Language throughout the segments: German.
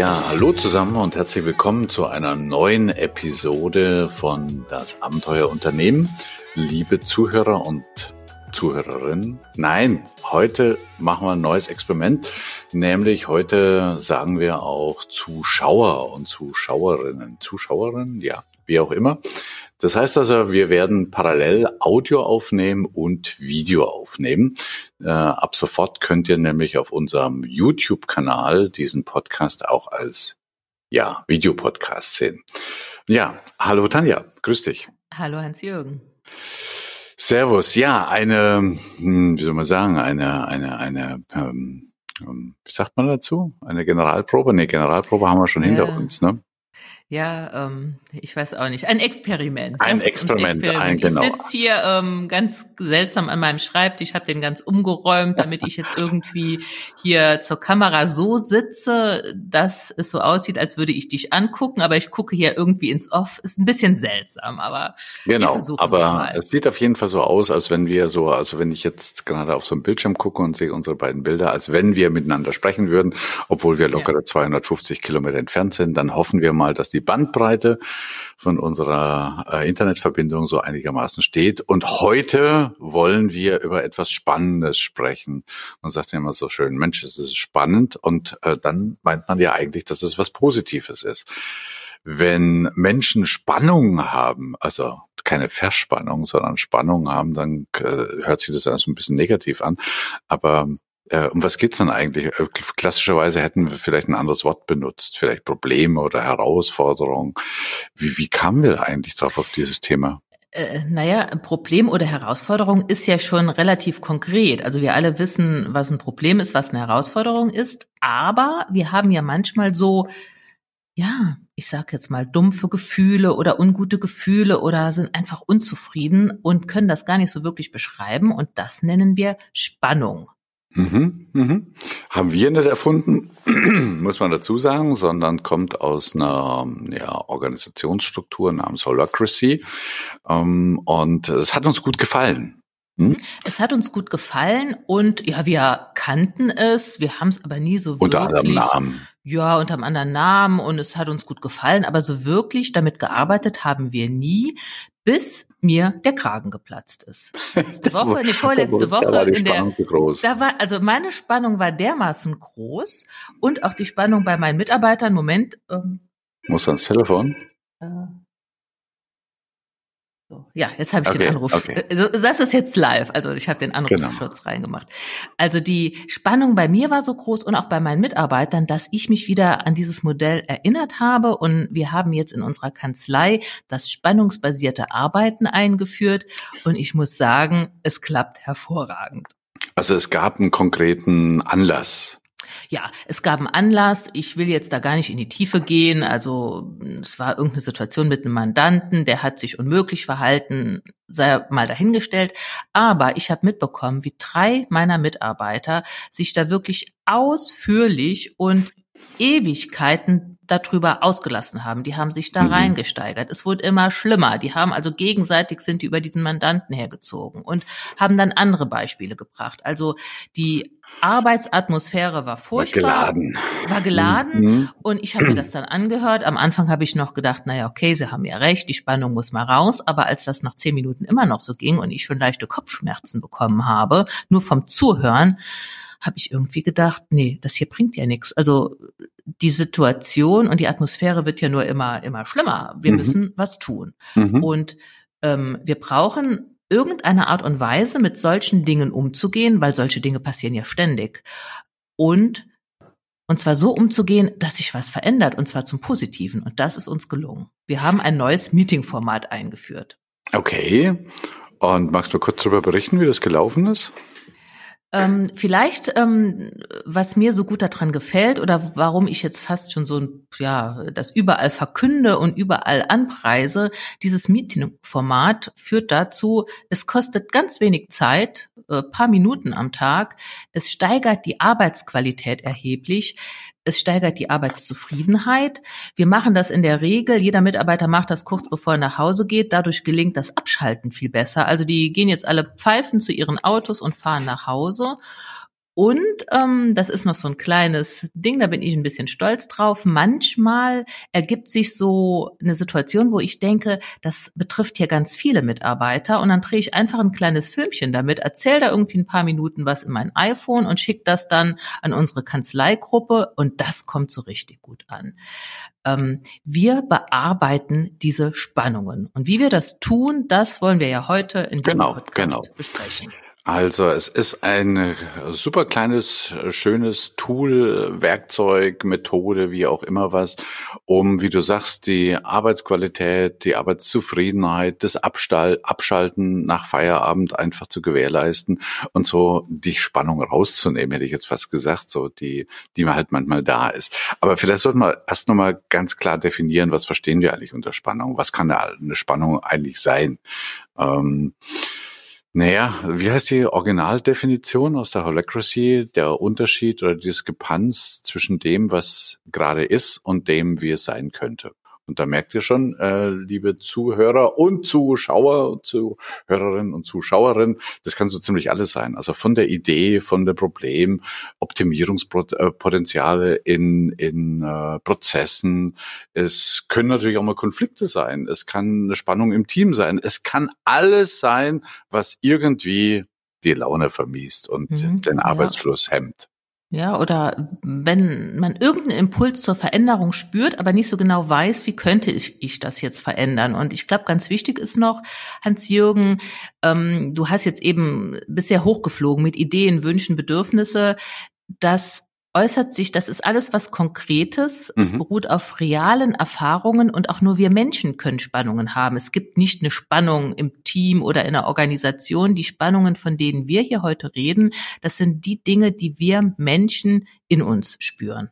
Ja, hallo zusammen und herzlich willkommen zu einer neuen Episode von Das Abenteuerunternehmen. Liebe Zuhörer und Zuhörerinnen. Nein, heute machen wir ein neues Experiment, nämlich heute sagen wir auch Zuschauer und Zuschauerinnen. Zuschauerinnen, ja, wie auch immer. Das heißt also, wir werden parallel Audio aufnehmen und Video aufnehmen. Äh, ab sofort könnt ihr nämlich auf unserem YouTube-Kanal diesen Podcast auch als ja, Videopodcast sehen. Ja, hallo Tanja, grüß dich. Hallo Hans-Jürgen. Servus, ja, eine, hm, wie soll man sagen, eine, eine, eine, ähm, ähm, wie sagt man dazu? Eine Generalprobe? Nee, Generalprobe haben wir schon ja. hinter uns, ne? Ja, ähm, ich weiß auch nicht. Ein Experiment. Ein Experiment, Experiment. Ein, genau. Ich sitze hier ähm, ganz seltsam an meinem Schreibtisch, habe den ganz umgeräumt, damit ich jetzt irgendwie hier zur Kamera so sitze, dass es so aussieht, als würde ich dich angucken, aber ich gucke hier irgendwie ins Off. Ist ein bisschen seltsam, aber genau. Aber es sieht auf jeden Fall so aus, als wenn wir so, also wenn ich jetzt gerade auf so einem Bildschirm gucke und sehe unsere beiden Bilder, als wenn wir miteinander sprechen würden, obwohl wir locker ja. 250 Kilometer entfernt sind, dann hoffen wir mal, dass die Bandbreite von unserer äh, Internetverbindung so einigermaßen steht. Und heute wollen wir über etwas Spannendes sprechen. Man sagt ja immer so schön, Mensch, es ist spannend. Und äh, dann meint man ja eigentlich, dass es was Positives ist. Wenn Menschen Spannung haben, also keine Verspannung, sondern Spannung haben, dann äh, hört sich das also ein bisschen negativ an. Aber äh, um was geht's denn eigentlich? Äh, klassischerweise hätten wir vielleicht ein anderes Wort benutzt, vielleicht Probleme oder Herausforderungen. Wie, wie kamen wir eigentlich drauf auf dieses Thema? Äh, naja, Problem oder Herausforderung ist ja schon relativ konkret. Also wir alle wissen, was ein Problem ist, was eine Herausforderung ist. Aber wir haben ja manchmal so, ja, ich sag jetzt mal, dumpfe Gefühle oder ungute Gefühle oder sind einfach unzufrieden und können das gar nicht so wirklich beschreiben. Und das nennen wir Spannung. Mhm, mhm. Haben wir nicht erfunden, muss man dazu sagen, sondern kommt aus einer ja, Organisationsstruktur namens Holacracy. Ähm, und es hat uns gut gefallen. Hm? Es hat uns gut gefallen und ja, wir kannten es, wir haben es aber nie so wirklich. Unter anderem Namen. Ja, unter einem anderen Namen und es hat uns gut gefallen, aber so wirklich damit gearbeitet haben wir nie, bis mir der Kragen geplatzt ist. Letzte Woche, die vorletzte Woche. Da war die Spannung der, groß. Da war, also meine Spannung war dermaßen groß und auch die Spannung bei meinen Mitarbeitern. Moment. Ähm, Muss ans Telefon? Äh, so, ja, jetzt habe ich okay, den Anruf. Okay. Also, das ist jetzt live. Also ich habe den Anrufschutz genau. reingemacht. Also die Spannung bei mir war so groß und auch bei meinen Mitarbeitern, dass ich mich wieder an dieses Modell erinnert habe. Und wir haben jetzt in unserer Kanzlei das spannungsbasierte Arbeiten eingeführt. Und ich muss sagen, es klappt hervorragend. Also es gab einen konkreten Anlass, ja, es gab einen Anlass. Ich will jetzt da gar nicht in die Tiefe gehen. Also es war irgendeine Situation mit einem Mandanten, der hat sich unmöglich verhalten, sei mal dahingestellt. Aber ich habe mitbekommen, wie drei meiner Mitarbeiter sich da wirklich ausführlich und Ewigkeiten darüber ausgelassen haben. Die haben sich da mhm. reingesteigert. Es wurde immer schlimmer. Die haben also gegenseitig sind die über diesen Mandanten hergezogen und haben dann andere Beispiele gebracht. Also die Arbeitsatmosphäre war furchtbar. War geladen. War geladen. Mhm. Und ich habe mir das dann angehört. Am Anfang habe ich noch gedacht, naja, okay, Sie haben ja recht, die Spannung muss mal raus. Aber als das nach zehn Minuten immer noch so ging und ich schon leichte Kopfschmerzen bekommen habe, nur vom Zuhören, habe ich irgendwie gedacht, nee, das hier bringt ja nichts. Also die Situation und die Atmosphäre wird ja nur immer, immer schlimmer. Wir mhm. müssen was tun. Mhm. Und ähm, wir brauchen irgendeine Art und Weise, mit solchen Dingen umzugehen, weil solche Dinge passieren ja ständig. Und und zwar so umzugehen, dass sich was verändert, und zwar zum Positiven. Und das ist uns gelungen. Wir haben ein neues Meeting-Format eingeführt. Okay. Und magst du kurz darüber berichten, wie das gelaufen ist? Ähm, vielleicht, ähm, was mir so gut daran gefällt oder warum ich jetzt fast schon so ein, ja, das überall verkünde und überall anpreise, dieses Meeting-Format führt dazu, es kostet ganz wenig Zeit, äh, paar Minuten am Tag, es steigert die Arbeitsqualität erheblich, es steigert die Arbeitszufriedenheit. Wir machen das in der Regel, jeder Mitarbeiter macht das kurz bevor er nach Hause geht. Dadurch gelingt das Abschalten viel besser. Also die gehen jetzt alle pfeifen zu ihren Autos und fahren nach Hause. Und ähm, das ist noch so ein kleines Ding, da bin ich ein bisschen stolz drauf. Manchmal ergibt sich so eine Situation, wo ich denke, das betrifft hier ganz viele Mitarbeiter und dann drehe ich einfach ein kleines Filmchen damit, erzähle da irgendwie ein paar Minuten was in mein iPhone und schicke das dann an unsere Kanzleigruppe und das kommt so richtig gut an. Ähm, wir bearbeiten diese Spannungen und wie wir das tun, das wollen wir ja heute in diesem genau, Podcast genau. besprechen. Also es ist ein super kleines, schönes Tool, Werkzeug, Methode, wie auch immer was, um, wie du sagst, die Arbeitsqualität, die Arbeitszufriedenheit, das Abstall, Abschalten nach Feierabend einfach zu gewährleisten und so die Spannung rauszunehmen, hätte ich jetzt fast gesagt, so die, die halt manchmal da ist. Aber vielleicht sollten wir erst nochmal ganz klar definieren, was verstehen wir eigentlich unter Spannung? Was kann eine Spannung eigentlich sein? Ähm, naja, wie heißt die Originaldefinition aus der Holacracy, der Unterschied oder die Diskrepanz zwischen dem, was gerade ist und dem, wie es sein könnte? Und da merkt ihr schon, äh, liebe Zuhörer und Zuschauer, Zuhörerinnen und Zuschauerinnen, das kann so ziemlich alles sein. Also von der Idee, von der Problem, Optimierungspotenziale in, in äh, Prozessen. Es können natürlich auch mal Konflikte sein. Es kann eine Spannung im Team sein. Es kann alles sein, was irgendwie die Laune vermiest und mhm, den Arbeitsfluss ja. hemmt. Ja, oder wenn man irgendeinen Impuls zur Veränderung spürt, aber nicht so genau weiß, wie könnte ich, ich das jetzt verändern. Und ich glaube, ganz wichtig ist noch, Hans-Jürgen, ähm, du hast jetzt eben bisher hochgeflogen mit Ideen, Wünschen, Bedürfnisse, dass äußert sich, das ist alles was Konkretes. Mhm. Es beruht auf realen Erfahrungen und auch nur wir Menschen können Spannungen haben. Es gibt nicht eine Spannung im Team oder in der Organisation. Die Spannungen, von denen wir hier heute reden, das sind die Dinge, die wir Menschen in uns spüren.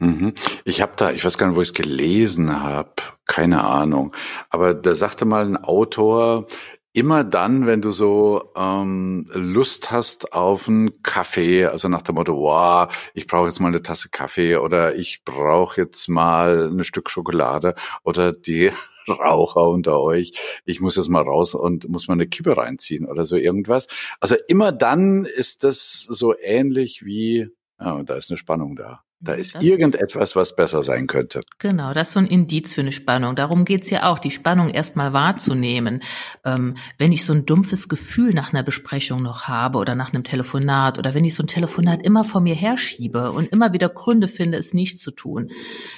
Mhm. Ich habe da, ich weiß gar nicht, wo ich es gelesen habe, keine Ahnung. Aber da sagte mal ein Autor, immer dann, wenn du so ähm, Lust hast auf einen Kaffee, also nach dem Motto, wow, ich brauche jetzt mal eine Tasse Kaffee oder ich brauche jetzt mal ein Stück Schokolade oder die Raucher unter euch, ich muss jetzt mal raus und muss mal eine Kippe reinziehen oder so irgendwas. Also immer dann ist das so ähnlich wie, ja, da ist eine Spannung da. Da ist das irgendetwas, was besser sein könnte. Genau, das ist so ein Indiz für eine Spannung. Darum geht's ja auch, die Spannung erstmal wahrzunehmen. Ähm, wenn ich so ein dumpfes Gefühl nach einer Besprechung noch habe oder nach einem Telefonat oder wenn ich so ein Telefonat immer vor mir herschiebe und immer wieder Gründe finde, es nicht zu tun.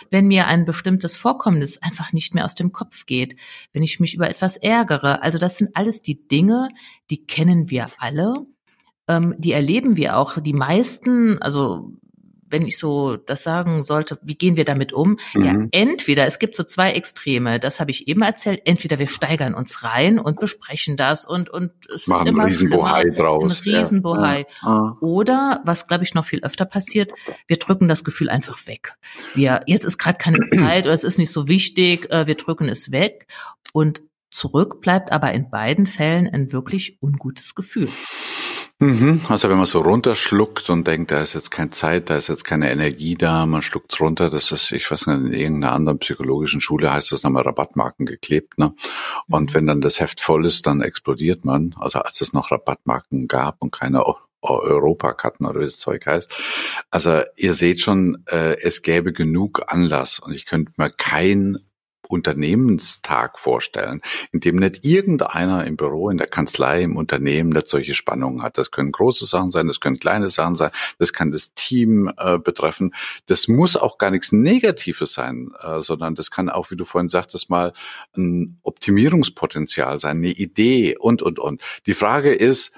Wenn mir ein bestimmtes Vorkommnis einfach nicht mehr aus dem Kopf geht. Wenn ich mich über etwas ärgere. Also das sind alles die Dinge, die kennen wir alle ähm, die erleben wir auch. Die meisten, also wenn ich so das sagen sollte, wie gehen wir damit um? Mhm. Ja, entweder, es gibt so zwei Extreme, das habe ich eben erzählt, entweder wir steigern uns rein und besprechen das und, und es Machen immer Riesenbohai draus. Ein Riesenbohai. Ja. Oder, was glaube ich noch viel öfter passiert, wir drücken das Gefühl einfach weg. Wir, jetzt ist gerade keine Zeit oder es ist nicht so wichtig, äh, wir drücken es weg und zurück bleibt aber in beiden Fällen ein wirklich ungutes Gefühl. Mhm. Also wenn man so runterschluckt und denkt, da ist jetzt keine Zeit, da ist jetzt keine Energie da, man schluckt's runter, das ist, ich weiß nicht, in irgendeiner anderen psychologischen Schule heißt das nochmal Rabattmarken geklebt, ne? Und mhm. wenn dann das Heft voll ist, dann explodiert man. Also als es noch Rabattmarken gab und keine Europakarten oder wie das Zeug heißt. Also ihr seht schon, äh, es gäbe genug Anlass und ich könnte mir kein Unternehmenstag vorstellen, in dem nicht irgendeiner im Büro, in der Kanzlei, im Unternehmen nicht solche Spannungen hat. Das können große Sachen sein, das können kleine Sachen sein, das kann das Team äh, betreffen. Das muss auch gar nichts Negatives sein, äh, sondern das kann auch, wie du vorhin sagtest, mal ein Optimierungspotenzial sein, eine Idee und, und, und. Die Frage ist,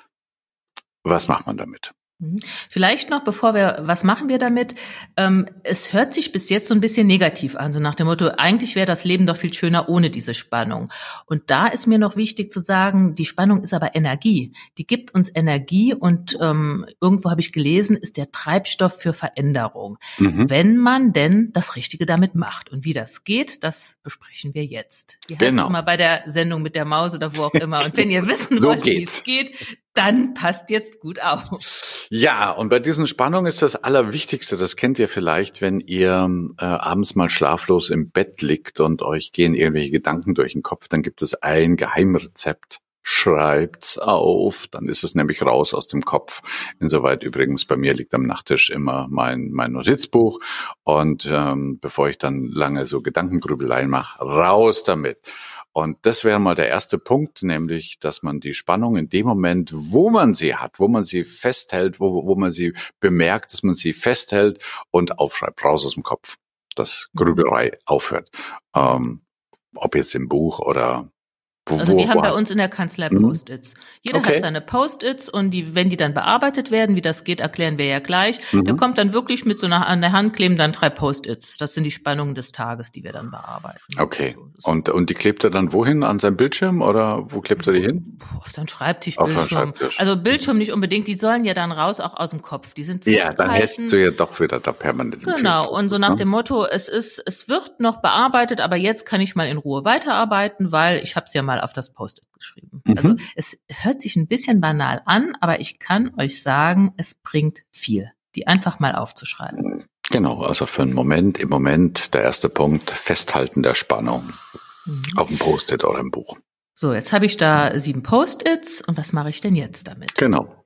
was macht man damit? Mhm. Vielleicht noch, bevor wir, was machen wir damit? Ähm, es hört sich bis jetzt so ein bisschen negativ an, so nach dem Motto, eigentlich wäre das Leben doch viel schöner ohne diese Spannung. Und da ist mir noch wichtig zu sagen, die Spannung ist aber Energie. Die gibt uns Energie und ähm, irgendwo habe ich gelesen, ist der Treibstoff für Veränderung. Mhm. Wenn man denn das Richtige damit macht. Und wie das geht, das besprechen wir jetzt. Heißt genau. mal bei der Sendung mit der Maus oder wo auch immer. Und wenn ihr wissen so wollt, wie es geht, dann passt jetzt gut auf. Ja, und bei diesen Spannungen ist das Allerwichtigste, das kennt ihr vielleicht, wenn ihr äh, abends mal schlaflos im Bett liegt und euch gehen irgendwelche Gedanken durch den Kopf, dann gibt es ein Geheimrezept schreibt's auf, dann ist es nämlich raus aus dem Kopf. Insoweit übrigens bei mir liegt am Nachttisch immer mein mein Notizbuch und ähm, bevor ich dann lange so Gedankengrübeleien mache, raus damit. Und das wäre mal der erste Punkt, nämlich, dass man die Spannung in dem Moment, wo man sie hat, wo man sie festhält, wo, wo man sie bemerkt, dass man sie festhält und aufschreibt, raus aus dem Kopf, dass Grübelei aufhört. Ähm, ob jetzt im Buch oder also wir haben bei uns in der Kanzlei mhm. Post-its. Jeder okay. hat seine Post-its und die, wenn die dann bearbeitet werden, wie das geht, erklären wir ja gleich. Mhm. Der kommt dann wirklich mit so einer an der Hand kleben dann drei Post-its. Das sind die Spannungen des Tages, die wir dann bearbeiten. Okay. Und und die klebt er dann wohin an seinem Bildschirm oder wo klebt er die hin? Auf seinem Schreibtischbildschirm. Schreibtisch. Also Bildschirm nicht unbedingt. Die sollen ja dann raus auch aus dem Kopf. Die sind ja dann hättest du ja doch wieder da permanent. Genau. Und so nach dem Motto, es ist es wird noch bearbeitet, aber jetzt kann ich mal in Ruhe weiterarbeiten, weil ich habe es ja mal auf das Post-it geschrieben. Mhm. Also es hört sich ein bisschen banal an, aber ich kann euch sagen, es bringt viel, die einfach mal aufzuschreiben. Genau, also für einen Moment, im Moment der erste Punkt, Festhalten der Spannung mhm. auf dem Post-it oder im Buch. So, jetzt habe ich da sieben Post-its und was mache ich denn jetzt damit? Genau.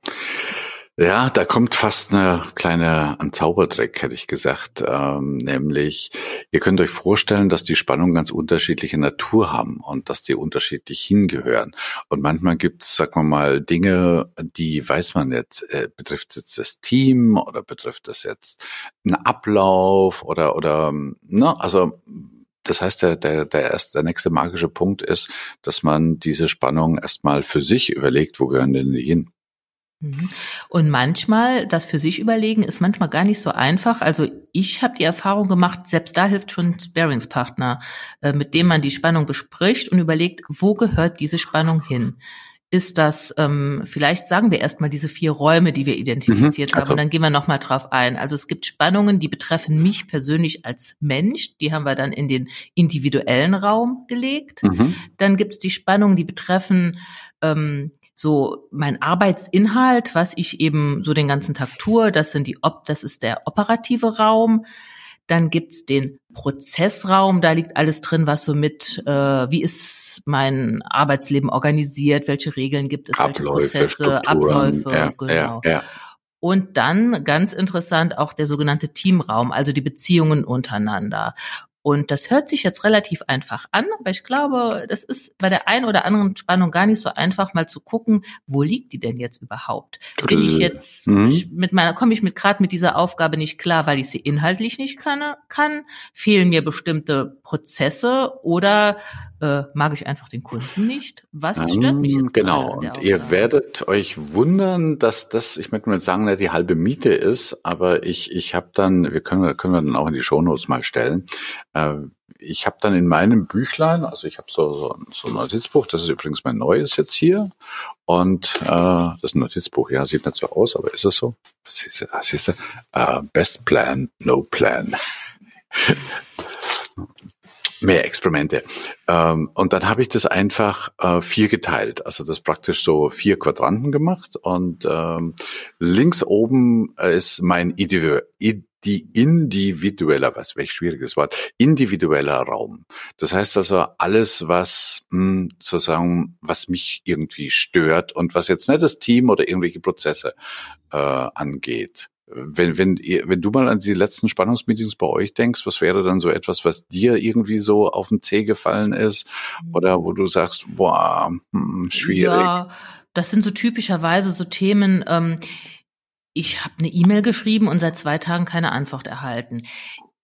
Ja, da kommt fast eine kleine ein Zaubertrick, hätte ich gesagt. Ähm, nämlich, ihr könnt euch vorstellen, dass die Spannungen ganz unterschiedliche Natur haben und dass die unterschiedlich hingehören. Und manchmal gibt es, sagen wir mal, Dinge, die weiß man jetzt, äh, betrifft jetzt das Team oder betrifft das jetzt einen Ablauf oder oder ne, also das heißt, der, der, der, erst, der nächste magische Punkt ist, dass man diese Spannung erstmal für sich überlegt, wo gehören denn die hin? Mhm. Und manchmal, das für sich überlegen, ist manchmal gar nicht so einfach. Also ich habe die Erfahrung gemacht, selbst da hilft schon ein Sparingspartner, äh, mit dem man die Spannung bespricht und überlegt, wo gehört diese Spannung hin? Ist das, ähm, vielleicht sagen wir erstmal diese vier Räume, die wir identifiziert mhm, also. haben, und dann gehen wir nochmal drauf ein. Also es gibt Spannungen, die betreffen mich persönlich als Mensch, die haben wir dann in den individuellen Raum gelegt. Mhm. Dann gibt es die Spannungen, die betreffen ähm, so mein Arbeitsinhalt, was ich eben so den ganzen Tag tue, das sind die Op das ist der operative Raum. Dann gibt's den Prozessraum, da liegt alles drin, was so mit, äh, wie ist mein Arbeitsleben organisiert, welche Regeln gibt es, Abläufe, welche Prozesse, Strukturen, Abläufe, ja, genau. Ja, ja. Und dann ganz interessant auch der sogenannte Teamraum, also die Beziehungen untereinander. Und das hört sich jetzt relativ einfach an, aber ich glaube, das ist bei der einen oder anderen Spannung gar nicht so einfach, mal zu gucken, wo liegt die denn jetzt überhaupt? Bin ich jetzt mhm. mit meiner, komme ich mit gerade mit dieser Aufgabe nicht klar, weil ich sie inhaltlich nicht kann, kann? Fehlen mir bestimmte Prozesse oder äh, mag ich einfach den Kunden nicht? Was stört mich jetzt? Genau. Und ihr werdet euch wundern, dass das, ich möchte mal sagen, die halbe Miete ist, aber ich, ich habe dann, wir können, können wir dann auch in die Shownotes mal stellen. Äh, ich habe dann in meinem Büchlein, also ich habe so, so, so ein Notizbuch, das ist übrigens mein neues jetzt hier. Und äh, das ist ein Notizbuch, ja, sieht nicht so aus, aber ist es so? Siehst du, siehst du? Uh, best plan, no plan. Mehr Experimente. Ähm, und dann habe ich das einfach äh, vier geteilt. Also das praktisch so vier Quadranten gemacht. Und ähm, links oben ist mein Individu die individueller, was welch schwieriges Wort, individueller Raum. Das heißt also alles, was mh, hm, sozusagen, was mich irgendwie stört und was jetzt nicht das Team oder irgendwelche Prozesse äh, angeht. Wenn, wenn, wenn du mal an die letzten Spannungsmeetings bei euch denkst, was wäre dann so etwas, was dir irgendwie so auf den Zeh gefallen ist? Oder wo du sagst, boah, hm, schwierig? Ja, das sind so typischerweise so Themen, ähm, ich habe eine E-Mail geschrieben und seit zwei Tagen keine Antwort erhalten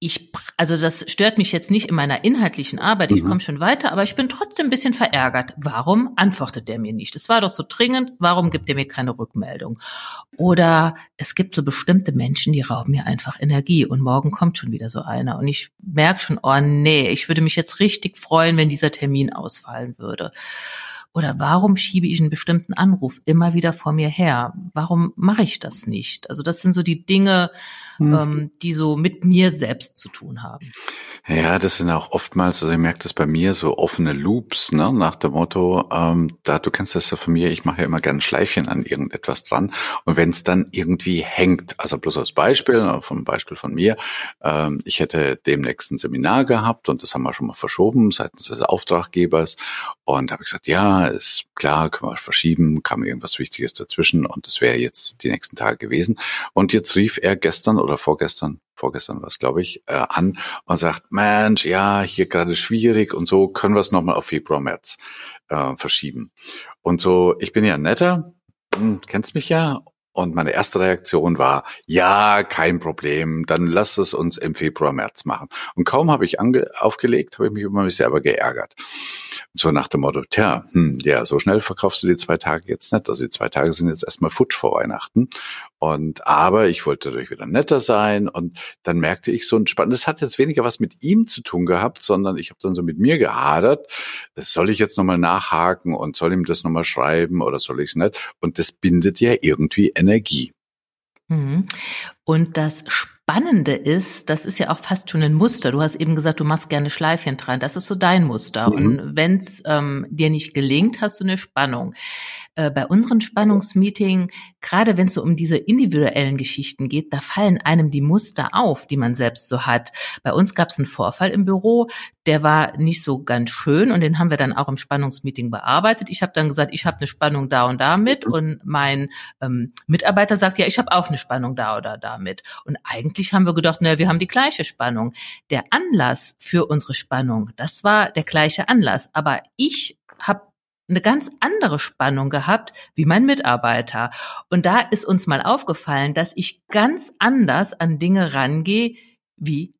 ich, also das stört mich jetzt nicht in meiner inhaltlichen Arbeit, ich mhm. komme schon weiter, aber ich bin trotzdem ein bisschen verärgert. Warum antwortet der mir nicht? Es war doch so dringend, warum gibt er mir keine Rückmeldung? Oder es gibt so bestimmte Menschen, die rauben mir einfach Energie und morgen kommt schon wieder so einer und ich merke schon, oh nee, ich würde mich jetzt richtig freuen, wenn dieser Termin ausfallen würde. Oder warum schiebe ich einen bestimmten Anruf immer wieder vor mir her? Warum mache ich das nicht? Also das sind so die Dinge, mhm. ähm, die so mit mir selbst zu tun haben. Ja, das sind auch oftmals, also ich merke das bei mir, so offene Loops, ne, nach dem Motto, ähm, da du kennst das ja von mir, ich mache ja immer gerne Schleifchen an irgendetwas dran. Und wenn es dann irgendwie hängt, also bloß als Beispiel, vom Beispiel von mir, ähm, ich hätte demnächst ein Seminar gehabt und das haben wir schon mal verschoben seitens des Auftraggebers. Und habe ich gesagt, ja, ist klar, können wir verschieben, kam irgendwas Wichtiges dazwischen und das wäre jetzt die nächsten Tage gewesen. Und jetzt rief er gestern oder vorgestern, vorgestern war es, glaube ich, äh, an und sagt, Mensch, ja, hier gerade schwierig und so, können wir es nochmal auf Februar, März äh, verschieben. Und so, ich bin ja netter, hm, kennst mich ja, und meine erste Reaktion war, ja, kein Problem, dann lass es uns im Februar, März machen. Und kaum habe ich aufgelegt, habe ich mich über mich selber geärgert. So nach dem Motto, tja, hm, ja, so schnell verkaufst du die zwei Tage jetzt nicht. Also die zwei Tage sind jetzt erstmal futsch vor Weihnachten. Und aber ich wollte dadurch wieder netter sein und dann merkte ich so ein spannendes, das hat jetzt weniger was mit ihm zu tun gehabt, sondern ich habe dann so mit mir gehadert. Soll ich jetzt nochmal nachhaken und soll ihm das nochmal schreiben oder soll ich es nicht? Und das bindet ja irgendwie Energie. Mhm. Und das Spannende ist, das ist ja auch fast schon ein Muster. Du hast eben gesagt, du machst gerne Schleifchen dran. Das ist so dein Muster. Mhm. Und wenn es ähm, dir nicht gelingt, hast du eine Spannung. Äh, bei unseren Spannungsmeeting, gerade wenn es so um diese individuellen Geschichten geht, da fallen einem die Muster auf, die man selbst so hat. Bei uns gab es einen Vorfall im Büro, der war nicht so ganz schön und den haben wir dann auch im Spannungsmeeting bearbeitet. Ich habe dann gesagt, ich habe eine Spannung da und da mit und mein ähm, Mitarbeiter sagt, ja, ich habe auch eine Spannung da oder da mit. Und eigentlich haben wir gedacht, naja, wir haben die gleiche Spannung. Der Anlass für unsere Spannung, das war der gleiche Anlass, aber ich habe eine ganz andere Spannung gehabt wie mein Mitarbeiter. Und da ist uns mal aufgefallen, dass ich ganz anders an Dinge rangehe wie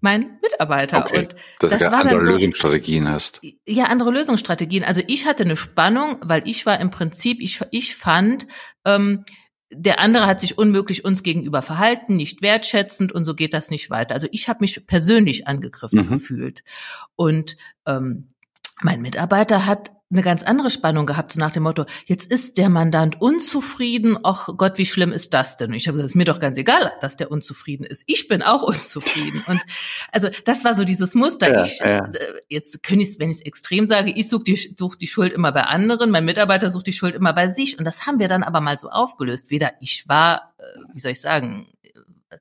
mein Mitarbeiter. Okay. Und dass das du war andere so, Lösungsstrategien hast. Ja, andere Lösungsstrategien. Also ich hatte eine Spannung, weil ich war im Prinzip, ich, ich fand, ähm, der andere hat sich unmöglich uns gegenüber verhalten, nicht wertschätzend und so geht das nicht weiter. Also ich habe mich persönlich angegriffen mhm. gefühlt. Und ähm, mein Mitarbeiter hat eine ganz andere Spannung gehabt, so nach dem Motto, jetzt ist der Mandant unzufrieden, ach Gott, wie schlimm ist das denn? Und ich habe gesagt, es ist mir doch ganz egal, dass der unzufrieden ist. Ich bin auch unzufrieden. Und also das war so dieses Muster. Ja, ich, ja. Äh, jetzt könnte ich wenn ich es extrem sage, ich suche die, such die Schuld immer bei anderen, mein Mitarbeiter sucht die Schuld immer bei sich. Und das haben wir dann aber mal so aufgelöst. Weder ich war, äh, wie soll ich sagen, äh,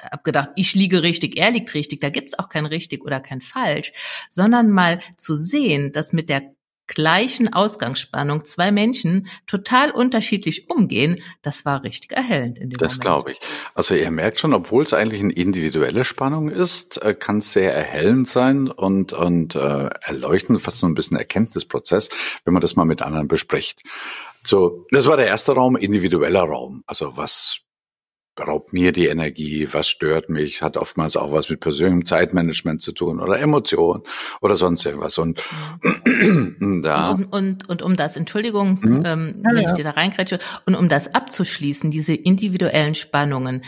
hab gedacht, ich liege richtig, er liegt richtig, da gibt's auch kein richtig oder kein falsch, sondern mal zu sehen, dass mit der gleichen Ausgangsspannung zwei Menschen total unterschiedlich umgehen, das war richtig erhellend in dem Das glaube ich. Also ihr merkt schon, obwohl es eigentlich eine individuelle Spannung ist, äh, kann es sehr erhellend sein und, und äh, erleuchtend, fast so ein bisschen Erkenntnisprozess, wenn man das mal mit anderen bespricht. So, das war der erste Raum, individueller Raum. Also was raubt mir die Energie, was stört mich, hat oftmals auch was mit persönlichem Zeitmanagement zu tun oder Emotionen oder sonst irgendwas. Und, da. Und, und, und, um das, Entschuldigung, mhm. ähm, wenn ja, ich dir da reinkrätsche, und um das abzuschließen, diese individuellen Spannungen,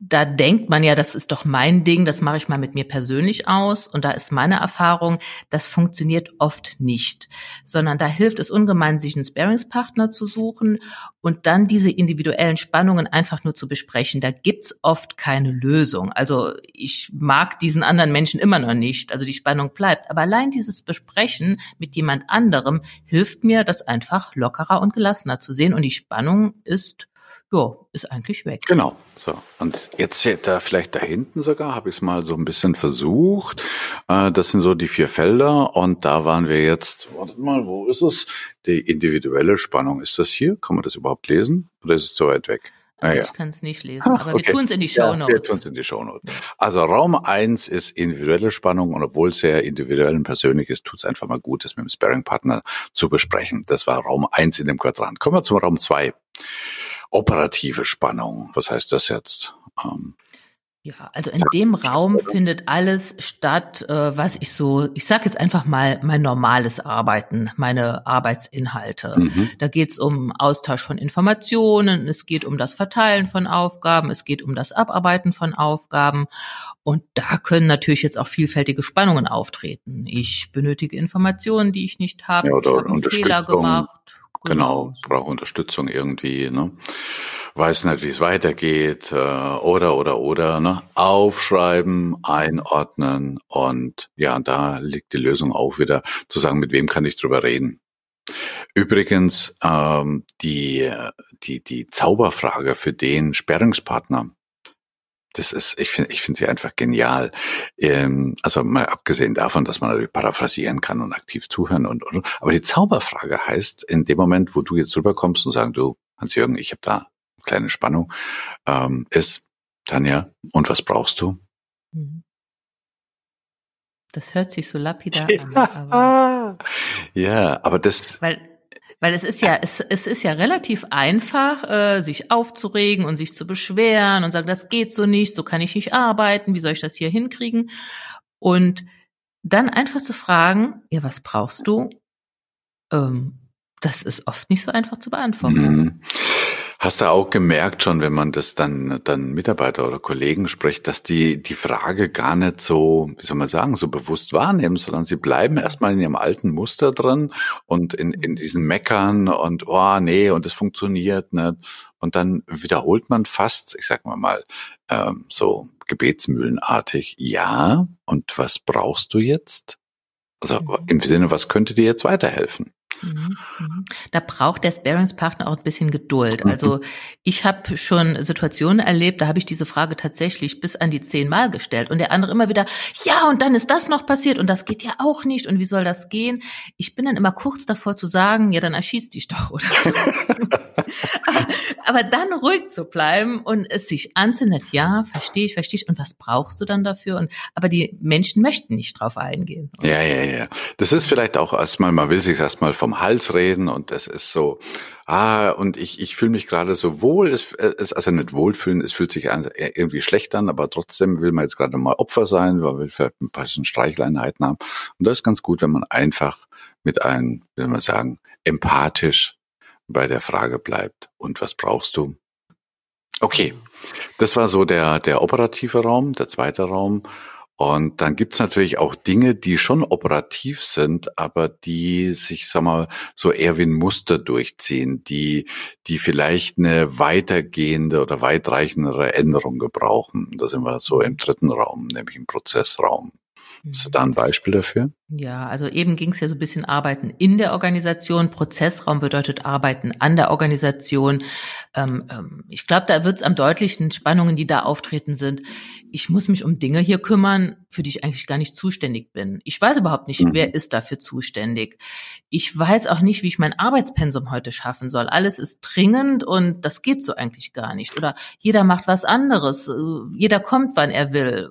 da denkt man ja, das ist doch mein Ding, das mache ich mal mit mir persönlich aus. Und da ist meine Erfahrung, das funktioniert oft nicht, sondern da hilft es ungemein, sich einen Sparingspartner zu suchen und dann diese individuellen Spannungen einfach nur zu besprechen. Da gibt's oft keine Lösung. Also ich mag diesen anderen Menschen immer noch nicht, also die Spannung bleibt. Aber allein dieses Besprechen mit jemand anderem hilft mir, das einfach lockerer und gelassener zu sehen. Und die Spannung ist ja, ist eigentlich weg. Genau. So. Und jetzt da vielleicht da hinten sogar, habe ich es mal so ein bisschen versucht. Äh, das sind so die vier Felder und da waren wir jetzt, wartet mal, wo ist es? Die individuelle Spannung. Ist das hier? Kann man das überhaupt lesen? Oder ist es zu weit weg? Also ah, ich kann es nicht lesen, aber okay. wir tun es in die Shownotes. Ja, wir tun es in die Shownotes. Also Raum eins ist individuelle Spannung und obwohl es sehr individuell und persönlich ist, tut es einfach mal gut, das mit dem Sparring-Partner zu besprechen. Das war Raum eins in dem Quadrant. Kommen wir zum Raum zwei operative Spannung. Was heißt das jetzt? Ähm, ja, also in dem Raum findet alles statt, äh, was ich so, ich sage jetzt einfach mal mein normales Arbeiten, meine Arbeitsinhalte. Mhm. Da geht es um Austausch von Informationen, es geht um das Verteilen von Aufgaben, es geht um das Abarbeiten von Aufgaben. Und da können natürlich jetzt auch vielfältige Spannungen auftreten. Ich benötige Informationen, die ich nicht habe. Ja, ich habe einen Fehler gemacht. Genau, brauche Unterstützung irgendwie. Ne? weiß nicht, wie es weitergeht, äh, oder, oder, oder, ne? Aufschreiben, einordnen und ja, da liegt die Lösung auch wieder, zu sagen, mit wem kann ich drüber reden. Übrigens, ähm, die, die, die Zauberfrage für den Sperrungspartner, das ist, ich finde, ich finde sie einfach genial. Ähm, also mal abgesehen davon, dass man natürlich paraphrasieren kann und aktiv zuhören und, und aber die Zauberfrage heißt, in dem Moment, wo du jetzt rüberkommst und sagst, du, Hans-Jürgen, ich habe da eine kleine Spannung, ähm, ist, Tanja, und was brauchst du? Mhm. Das hört sich so lapidar an. Aber ja, aber das. Weil weil es ist ja, es, es ist ja relativ einfach, äh, sich aufzuregen und sich zu beschweren und sagen, das geht so nicht, so kann ich nicht arbeiten, wie soll ich das hier hinkriegen? Und dann einfach zu fragen, ja, was brauchst du? Ähm, das ist oft nicht so einfach zu beantworten. Mhm. Hast du auch gemerkt schon, wenn man das dann, dann Mitarbeiter oder Kollegen spricht, dass die die Frage gar nicht so, wie soll man sagen, so bewusst wahrnehmen, sondern sie bleiben erstmal in ihrem alten Muster drin und in, in diesen Meckern und, oh, nee, und es funktioniert nicht. Und dann wiederholt man fast, ich sag mal mal, ähm, so gebetsmühlenartig, ja, und was brauchst du jetzt? Also mhm. im Sinne, was könnte dir jetzt weiterhelfen? Mhm, mhm. Da braucht der Sparingspartner auch ein bisschen Geduld. Mhm. Also ich habe schon Situationen erlebt, da habe ich diese Frage tatsächlich bis an die zehn Mal gestellt und der andere immer wieder, ja, und dann ist das noch passiert und das geht ja auch nicht und wie soll das gehen? Ich bin dann immer kurz davor zu sagen, ja, dann erschießt dich doch oder so. aber, aber, dann ruhig zu bleiben und es sich anzunehmen, ja, verstehe ich, verstehe ich und was brauchst du dann dafür? Und aber die Menschen möchten nicht drauf eingehen. Ja, ja, ja. Das ist vielleicht auch erstmal, man will sich erstmal vom Hals reden und das ist so, ah, und ich, ich fühle mich gerade so wohl, es ist also nicht wohlfühlen, es fühlt sich irgendwie schlecht an, aber trotzdem will man jetzt gerade mal Opfer sein, weil wir vielleicht ein paar Streichleinheiten haben. Und das ist ganz gut, wenn man einfach mit einem, wie soll man sagen, empathisch bei der Frage bleibt. Und was brauchst du? Okay, das war so der, der operative Raum, der zweite Raum. Und dann gibt's natürlich auch Dinge, die schon operativ sind, aber die sich, sag mal, so eher wie ein Muster durchziehen, die, die vielleicht eine weitergehende oder weitreichendere Änderung gebrauchen. Da sind wir so im dritten Raum, nämlich im Prozessraum. Hast du da ein Beispiel dafür? Ja, also eben ging es ja so ein bisschen Arbeiten in der Organisation. Prozessraum bedeutet Arbeiten an der Organisation. Ähm, ähm, ich glaube, da wird es am deutlichsten Spannungen, die da auftreten sind. Ich muss mich um Dinge hier kümmern, für die ich eigentlich gar nicht zuständig bin. Ich weiß überhaupt nicht, mhm. wer ist dafür zuständig. Ich weiß auch nicht, wie ich mein Arbeitspensum heute schaffen soll. Alles ist dringend und das geht so eigentlich gar nicht. Oder jeder macht was anderes. Äh, jeder kommt, wann er will.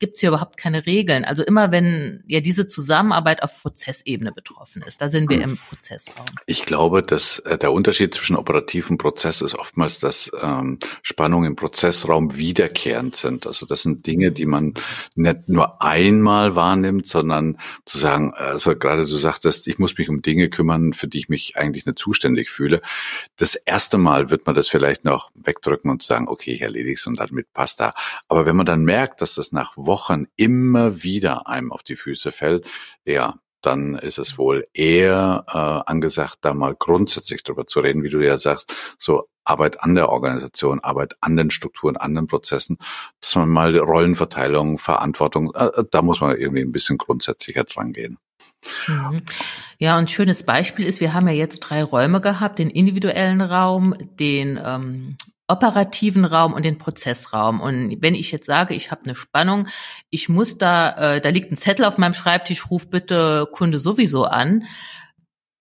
Gibt es hier überhaupt keine Regeln. Also immer wenn ja diese Zusammenarbeit auf Prozessebene betroffen ist. Da sind wir im Prozessraum. Ich glaube, dass äh, der Unterschied zwischen operativ und Prozess ist oftmals, dass ähm, Spannungen im Prozessraum wiederkehrend sind. Also das sind Dinge, die man nicht nur einmal wahrnimmt, sondern zu sagen, also gerade du sagtest, ich muss mich um Dinge kümmern, für die ich mich eigentlich nicht zuständig fühle. Das erste Mal wird man das vielleicht noch wegdrücken und sagen, okay, ich erledige es und damit passt da. Aber wenn man dann merkt, dass das nach Wochen immer wieder einem auf die Füße fällt, ja, dann ist es wohl eher äh, angesagt, da mal grundsätzlich drüber zu reden, wie du ja sagst, so Arbeit an der Organisation, Arbeit an den Strukturen, an den Prozessen, dass man mal Rollenverteilung, Verantwortung, äh, da muss man irgendwie ein bisschen grundsätzlicher dran gehen. Mhm. Ja, und schönes Beispiel ist, wir haben ja jetzt drei Räume gehabt, den individuellen Raum, den ähm, operativen Raum und den Prozessraum. Und wenn ich jetzt sage, ich habe eine Spannung, ich muss da, äh, da liegt ein Zettel auf meinem Schreibtisch, ruf bitte Kunde sowieso an.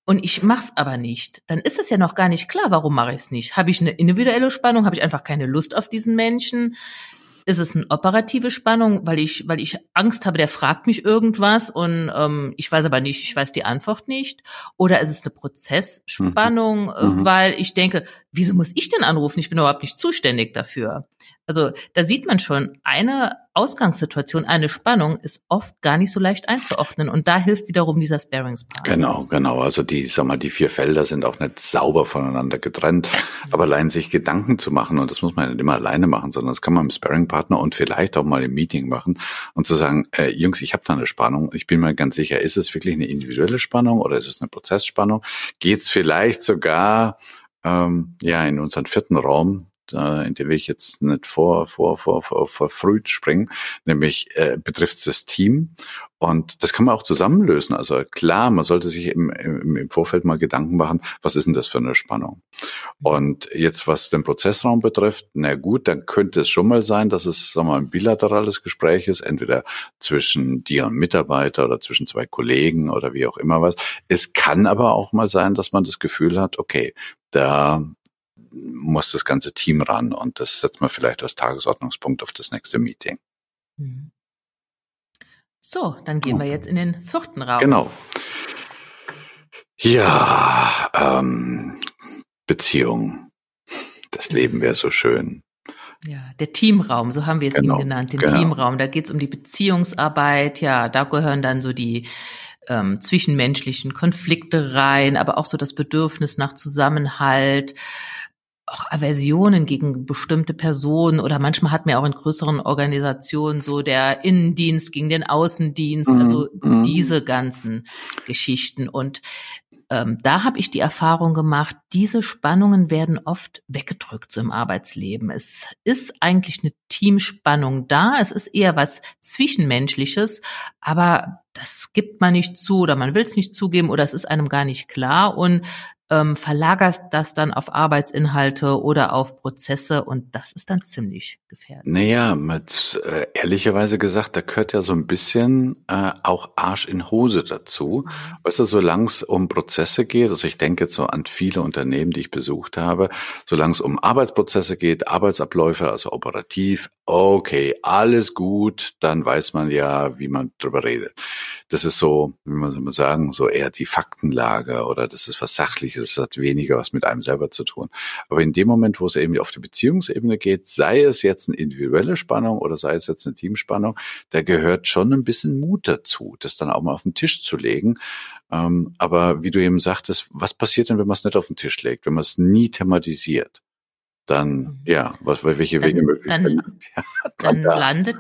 Und ich mach's aber nicht, dann ist es ja noch gar nicht klar, warum mache ich es nicht. Habe ich eine individuelle Spannung? Habe ich einfach keine Lust auf diesen Menschen? Ist es eine operative Spannung, weil ich, weil ich Angst habe, der fragt mich irgendwas und ähm, ich weiß aber nicht, ich weiß die Antwort nicht? Oder ist es eine Prozessspannung, mhm. Äh, mhm. weil ich denke, wieso muss ich denn anrufen? Ich bin überhaupt nicht zuständig dafür. Also da sieht man schon, eine Ausgangssituation, eine Spannung ist oft gar nicht so leicht einzuordnen und da hilft wiederum dieser Sparings-Part. Genau, genau. Also die, sag mal, die vier Felder sind auch nicht sauber voneinander getrennt, aber allein sich Gedanken zu machen und das muss man nicht immer alleine machen, sondern das kann man im Sparring-Partner und vielleicht auch mal im Meeting machen und zu sagen, äh, Jungs, ich habe da eine Spannung. Ich bin mir ganz sicher, ist es wirklich eine individuelle Spannung oder ist es eine Prozessspannung? Geht es vielleicht sogar ähm, ja in unseren vierten Raum äh, in den will ich jetzt nicht vor, vor, vor, vor, vor früh springen, nämlich äh, betrifft das Team. Und das kann man auch zusammenlösen. Also klar, man sollte sich im, im, im Vorfeld mal Gedanken machen, was ist denn das für eine Spannung? Und jetzt, was den Prozessraum betrifft, na gut, dann könnte es schon mal sein, dass es sagen wir mal, ein bilaterales Gespräch ist, entweder zwischen dir und Mitarbeiter oder zwischen zwei Kollegen oder wie auch immer was. Es kann aber auch mal sein, dass man das Gefühl hat, okay, da muss das ganze Team ran und das setzt man vielleicht als Tagesordnungspunkt auf das nächste Meeting. Mhm. So, dann gehen wir jetzt in den vierten Raum. Genau. Ja, ähm, Beziehung. Das Leben wäre so schön. Ja, der Teamraum, so haben wir es genau, ihn genannt, den genau. Teamraum. Da geht es um die Beziehungsarbeit. Ja, da gehören dann so die ähm, zwischenmenschlichen Konflikte rein, aber auch so das Bedürfnis nach Zusammenhalt, auch Aversionen gegen bestimmte Personen oder manchmal hat mir auch in größeren Organisationen so der Innendienst gegen den Außendienst, mhm. also mhm. diese ganzen Geschichten. Und ähm, da habe ich die Erfahrung gemacht, diese Spannungen werden oft weggedrückt so im Arbeitsleben. Es ist eigentlich eine Teamspannung da, es ist eher was Zwischenmenschliches, aber das gibt man nicht zu oder man will es nicht zugeben oder es ist einem gar nicht klar. Und ähm, verlagerst das dann auf Arbeitsinhalte oder auf Prozesse und das ist dann ziemlich gefährlich. Naja, mit, äh, ehrlicherweise gesagt, da gehört ja so ein bisschen äh, auch Arsch in Hose dazu. Mhm. Weißt du, solange es um Prozesse geht, also ich denke jetzt so an viele Unternehmen, die ich besucht habe, solange es um Arbeitsprozesse geht, Arbeitsabläufe, also operativ, okay, alles gut, dann weiß man ja, wie man drüber redet. Das ist so, wie man soll sagen, so eher die Faktenlage oder das ist was Sachliches, es hat weniger was mit einem selber zu tun. Aber in dem Moment, wo es eben auf die Beziehungsebene geht, sei es jetzt eine individuelle Spannung oder sei es jetzt eine Teamspannung, da gehört schon ein bisschen Mut dazu, das dann auch mal auf den Tisch zu legen. Ähm, aber wie du eben sagtest, was passiert denn, wenn man es nicht auf den Tisch legt, wenn man es nie thematisiert? dann mhm. ja, was welche dann, Wege möglich dann, ja, dann, dann landet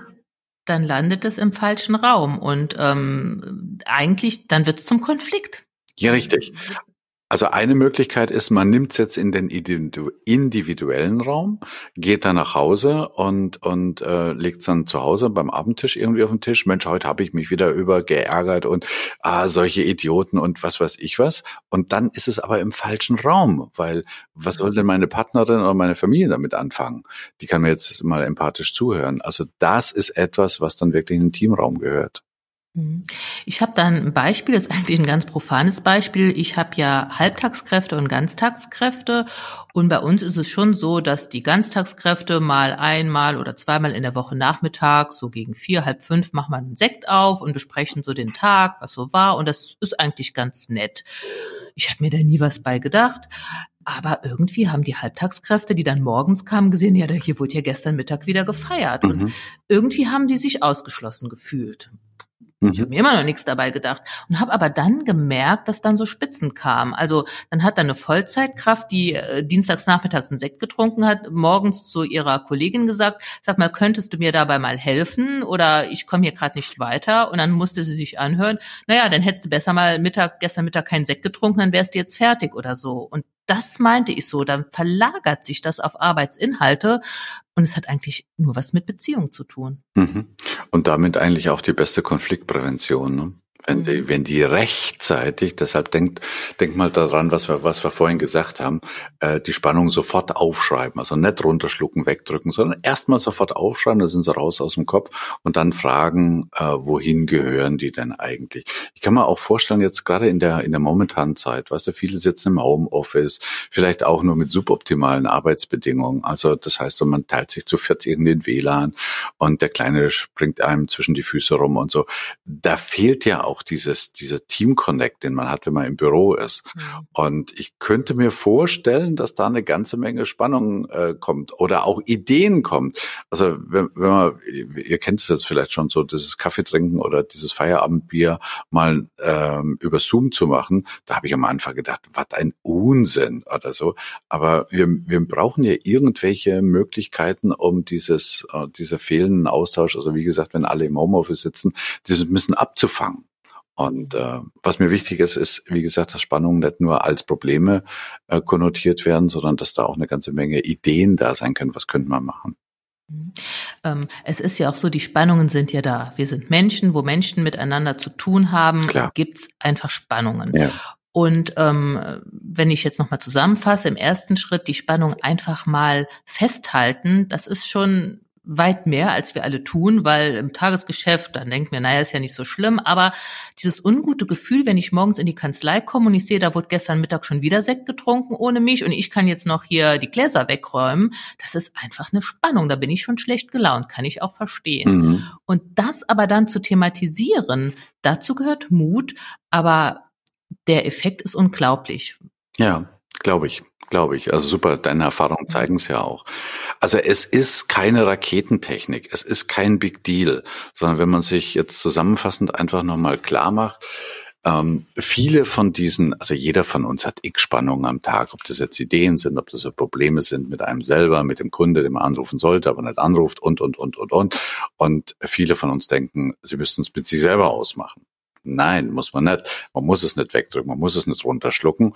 dann landet es im falschen Raum und ähm, eigentlich dann wird es zum Konflikt. Ja, richtig. Also eine Möglichkeit ist, man nimmt es jetzt in den individuellen Raum, geht dann nach Hause und, und äh, legt es dann zu Hause beim Abendtisch irgendwie auf den Tisch. Mensch, heute habe ich mich wieder über geärgert und ah, solche Idioten und was weiß ich was. Und dann ist es aber im falschen Raum, weil was soll denn meine Partnerin oder meine Familie damit anfangen? Die kann mir jetzt mal empathisch zuhören. Also das ist etwas, was dann wirklich in den Teamraum gehört. Mhm. Ich habe da ein Beispiel, das ist eigentlich ein ganz profanes Beispiel. Ich habe ja Halbtagskräfte und Ganztagskräfte und bei uns ist es schon so, dass die Ganztagskräfte mal einmal oder zweimal in der Woche Nachmittag, so gegen vier, halb fünf, machen wir einen Sekt auf und besprechen so den Tag, was so war und das ist eigentlich ganz nett. Ich habe mir da nie was bei gedacht. Aber irgendwie haben die Halbtagskräfte, die dann morgens kamen, gesehen, ja, hier wurde ja gestern Mittag wieder gefeiert. Mhm. Und irgendwie haben die sich ausgeschlossen gefühlt. Ich habe mhm. mir immer noch nichts dabei gedacht und habe aber dann gemerkt, dass dann so Spitzen kamen. Also dann hat dann eine Vollzeitkraft, die äh, dienstags nachmittags einen Sekt getrunken hat, morgens zu ihrer Kollegin gesagt, sag mal, könntest du mir dabei mal helfen oder ich komme hier gerade nicht weiter und dann musste sie sich anhören, naja, dann hättest du besser mal Mittag, gestern Mittag keinen Sekt getrunken, dann wärst du jetzt fertig oder so. Und das meinte ich so. Dann verlagert sich das auf Arbeitsinhalte und es hat eigentlich nur was mit Beziehung zu tun. Mhm. Und damit eigentlich auch die beste Konfliktprävention. Ne? Wenn die, mhm. wenn die rechtzeitig, deshalb denkt, denkt mal daran, was wir, was wir vorhin gesagt haben, äh, die Spannung sofort aufschreiben, also nicht runterschlucken, wegdrücken, sondern erstmal sofort aufschreiben, da sind sie raus aus dem Kopf und dann fragen, äh, wohin gehören die denn eigentlich? Ich kann mir auch vorstellen, jetzt gerade in der, in der momentanen Zeit, weißt du, viele sitzen im Homeoffice, vielleicht auch nur mit suboptimalen Arbeitsbedingungen. Also das heißt, man teilt sich zu viert in den WLAN und der Kleine springt einem zwischen die Füße rum und so. Da fehlt ja auch auch dieses, dieser Team Connect, den man hat, wenn man im Büro ist. Mhm. Und ich könnte mir vorstellen, dass da eine ganze Menge Spannung äh, kommt oder auch Ideen kommt. Also wenn, wenn man, ihr kennt es jetzt vielleicht schon so, dieses Kaffee trinken oder dieses Feierabendbier mal ähm, über Zoom zu machen, da habe ich am Anfang gedacht, was ein Unsinn oder so. Aber wir, wir brauchen ja irgendwelche Möglichkeiten, um dieses, äh, dieser fehlenden Austausch, also wie gesagt, wenn alle im Homeoffice sitzen, dieses müssen abzufangen. Und äh, was mir wichtig ist, ist, wie gesagt, dass Spannungen nicht nur als Probleme äh, konnotiert werden, sondern dass da auch eine ganze Menge Ideen da sein können. Was könnte man machen? Mhm. Ähm, es ist ja auch so, die Spannungen sind ja da. Wir sind Menschen, wo Menschen miteinander zu tun haben, gibt es einfach Spannungen. Ja. Und ähm, wenn ich jetzt nochmal zusammenfasse, im ersten Schritt die Spannung einfach mal festhalten, das ist schon weit mehr, als wir alle tun, weil im Tagesgeschäft, dann denkt mir, naja, ist ja nicht so schlimm, aber dieses ungute Gefühl, wenn ich morgens in die Kanzlei komme und ich sehe, da wurde gestern Mittag schon wieder Sekt getrunken ohne mich und ich kann jetzt noch hier die Gläser wegräumen, das ist einfach eine Spannung, da bin ich schon schlecht gelaunt, kann ich auch verstehen. Mhm. Und das aber dann zu thematisieren, dazu gehört Mut, aber der Effekt ist unglaublich. Ja, glaube ich glaube ich. Also super, deine Erfahrungen zeigen es ja auch. Also es ist keine Raketentechnik, es ist kein Big Deal, sondern wenn man sich jetzt zusammenfassend einfach nochmal klar macht, ähm, viele von diesen, also jeder von uns hat x Spannungen am Tag, ob das jetzt Ideen sind, ob das Probleme sind mit einem selber, mit dem Kunde, den man anrufen sollte, aber nicht anruft und, und, und, und, und. Und viele von uns denken, sie müssten es mit sich selber ausmachen. Nein, muss man nicht. Man muss es nicht wegdrücken, man muss es nicht runterschlucken.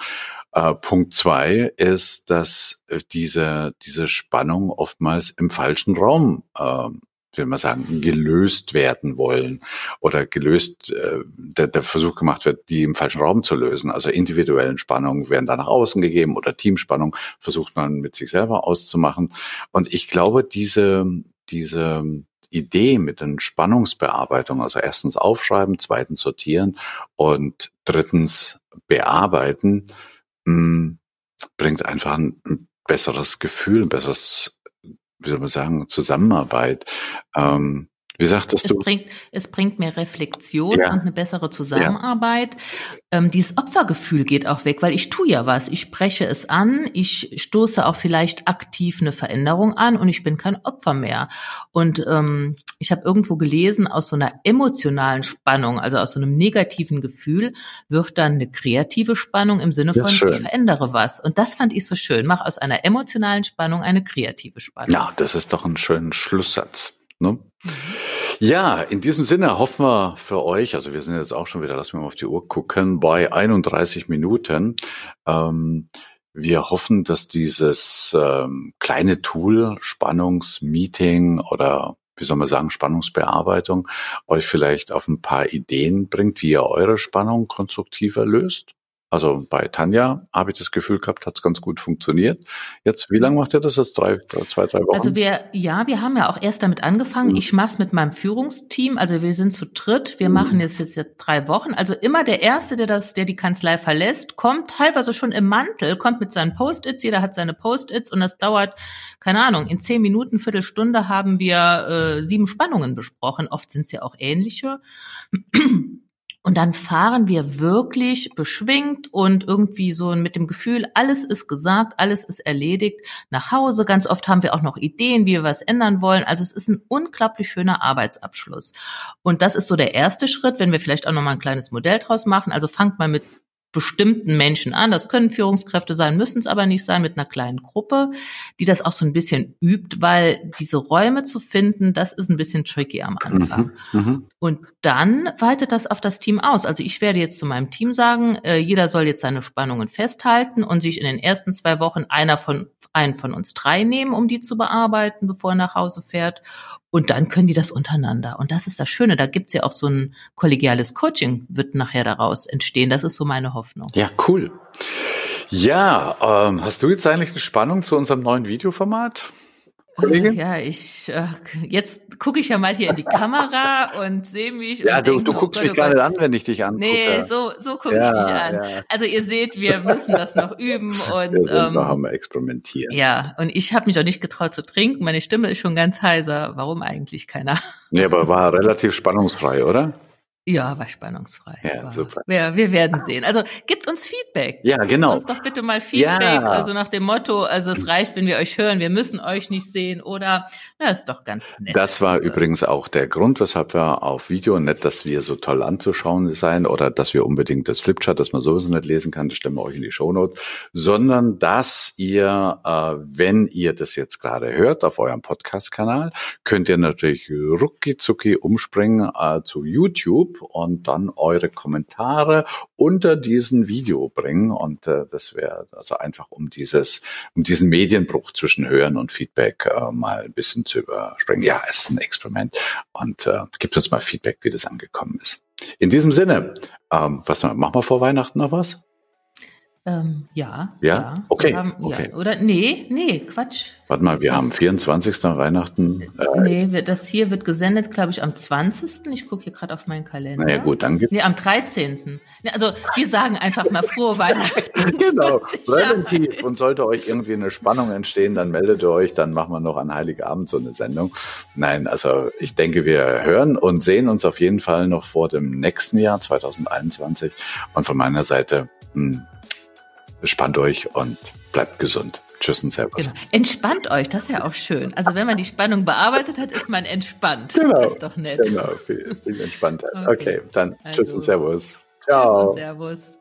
Äh, Punkt zwei ist, dass äh, diese, diese Spannung oftmals im falschen Raum, äh, will man sagen, gelöst werden wollen oder gelöst, äh, der, der Versuch gemacht wird, die im falschen Raum zu lösen. Also individuellen Spannungen werden da nach außen gegeben oder Teamspannung versucht man mit sich selber auszumachen. Und ich glaube, diese, diese Idee mit den Spannungsbearbeitungen, also erstens aufschreiben, zweitens sortieren und drittens bearbeiten, hm, bringt einfach ein, ein besseres Gefühl, ein besseres, wie soll man sagen, Zusammenarbeit. Ähm, wie sagtest es du? Bringt, es bringt mehr Reflexion ja. und eine bessere Zusammenarbeit. Ja. Ähm, dieses Opfergefühl geht auch weg, weil ich tue ja was. Ich spreche es an, ich stoße auch vielleicht aktiv eine Veränderung an und ich bin kein Opfer mehr. Und ähm, ich habe irgendwo gelesen, aus so einer emotionalen Spannung, also aus so einem negativen Gefühl, wird dann eine kreative Spannung im Sinne von, ich verändere was. Und das fand ich so schön. Mach aus einer emotionalen Spannung eine kreative Spannung. Ja, das ist doch ein schöner Schlusssatz. Ne? Mhm. Ja, in diesem Sinne hoffen wir für euch, also wir sind jetzt auch schon wieder, lass wir mal auf die Uhr gucken, bei 31 Minuten. Ähm, wir hoffen, dass dieses ähm, kleine Tool, Spannungsmeeting oder wie soll man sagen, Spannungsbearbeitung, euch vielleicht auf ein paar Ideen bringt, wie ihr eure Spannung konstruktiver löst. Also bei Tanja habe ich das Gefühl gehabt, hat es ganz gut funktioniert. Jetzt, wie lange macht ihr das jetzt? Drei, zwei, drei Wochen? Also wir, ja, wir haben ja auch erst damit angefangen. Mhm. Ich mache es mit meinem Führungsteam. Also wir sind zu dritt. Wir mhm. machen jetzt jetzt drei Wochen. Also immer der Erste, der das, der die Kanzlei verlässt, kommt teilweise schon im Mantel, kommt mit seinen Post-its. Jeder hat seine Post-its und das dauert, keine Ahnung, in zehn Minuten, Viertelstunde haben wir äh, sieben Spannungen besprochen. Oft sind es ja auch ähnliche. Und dann fahren wir wirklich beschwingt und irgendwie so mit dem Gefühl, alles ist gesagt, alles ist erledigt nach Hause. Ganz oft haben wir auch noch Ideen, wie wir was ändern wollen. Also es ist ein unglaublich schöner Arbeitsabschluss. Und das ist so der erste Schritt, wenn wir vielleicht auch noch mal ein kleines Modell draus machen. Also fangt mal mit bestimmten Menschen an. Das können Führungskräfte sein, müssen es aber nicht sein, mit einer kleinen Gruppe, die das auch so ein bisschen übt, weil diese Räume zu finden, das ist ein bisschen tricky am Anfang. Mhm, mhm, Und dann weitet das auf das Team aus. Also ich werde jetzt zu meinem Team sagen, äh, jeder soll jetzt seine Spannungen festhalten und sich in den ersten zwei Wochen einer von einen von uns drei nehmen, um die zu bearbeiten, bevor er nach Hause fährt. Und dann können die das untereinander. Und das ist das Schöne. Da gibt's ja auch so ein kollegiales Coaching, wird nachher daraus entstehen. Das ist so meine Hoffnung. Ja, cool. Ja, ähm, hast du jetzt eigentlich eine Spannung zu unserem neuen Videoformat? Kollegin? Ja, ich äh, jetzt gucke ich ja mal hier in die Kamera und sehe mich. Ja, du, du guckst mich gar nicht an, wenn ich dich angucke. Nee, so, so gucke ja, ich dich an. Ja. Also ihr seht, wir müssen das noch üben und wir ähm, wir haben experimentiert. Ja, und ich habe mich auch nicht getraut zu trinken. Meine Stimme ist schon ganz heiser. Warum eigentlich keiner? Nee, aber war relativ spannungsfrei, oder? Ja, war spannungsfrei. Ja, super. Wir, wir werden sehen. Also gibt uns Feedback. Ja, genau. Gibt uns doch bitte mal Feedback. Ja. Also nach dem Motto, also es reicht, wenn wir euch hören, wir müssen euch nicht sehen oder na, ist doch ganz nett. Das war also. übrigens auch der Grund, weshalb wir auf Video, nicht, dass wir so toll anzuschauen sein oder dass wir unbedingt das Flipchart, das man sowieso nicht lesen kann, das stellen wir euch in die Shownotes, sondern dass ihr, äh, wenn ihr das jetzt gerade hört auf eurem Podcast-Kanal, könnt ihr natürlich rucki zucki umspringen äh, zu YouTube Und dann eure Kommentare unter diesen Video bringen. Und äh, das wäre also einfach, um dieses, um diesen Medienbruch zwischen Hören und Feedback äh, mal ein bisschen zu überspringen. Ja, es ist ein Experiment und äh, gibt uns mal Feedback, wie das angekommen ist. In diesem Sinne, ähm, was machen wir vor Weihnachten noch was? Ähm, ja. Ja? ja. Okay. Haben, okay. Ja. Oder nee, nee, Quatsch. Warte mal, wir was? haben 24. Weihnachten. Äh, nee, das hier wird gesendet, glaube ich, am 20. Ich gucke hier gerade auf meinen Kalender. Naja, gut, dann gibt's. Nee, am 13. Also wir sagen einfach mal frohe Weihnachten. genau, präventiv. Und sollte euch irgendwie eine Spannung entstehen, dann meldet ihr euch, dann machen wir noch an Heiligabend so eine Sendung. Nein, also ich denke, wir hören und sehen uns auf jeden Fall noch vor dem nächsten Jahr 2021. Und von meiner Seite, mh, Bespannt euch und bleibt gesund. Tschüss und Servus. Genau. Entspannt euch, das ist ja auch schön. Also wenn man die Spannung bearbeitet hat, ist man entspannt. Genau. Das ist doch nett. Genau, viel, viel Entspanntheit. Okay, okay dann also, Tschüss und Servus. Ciao. Tschüss und Servus.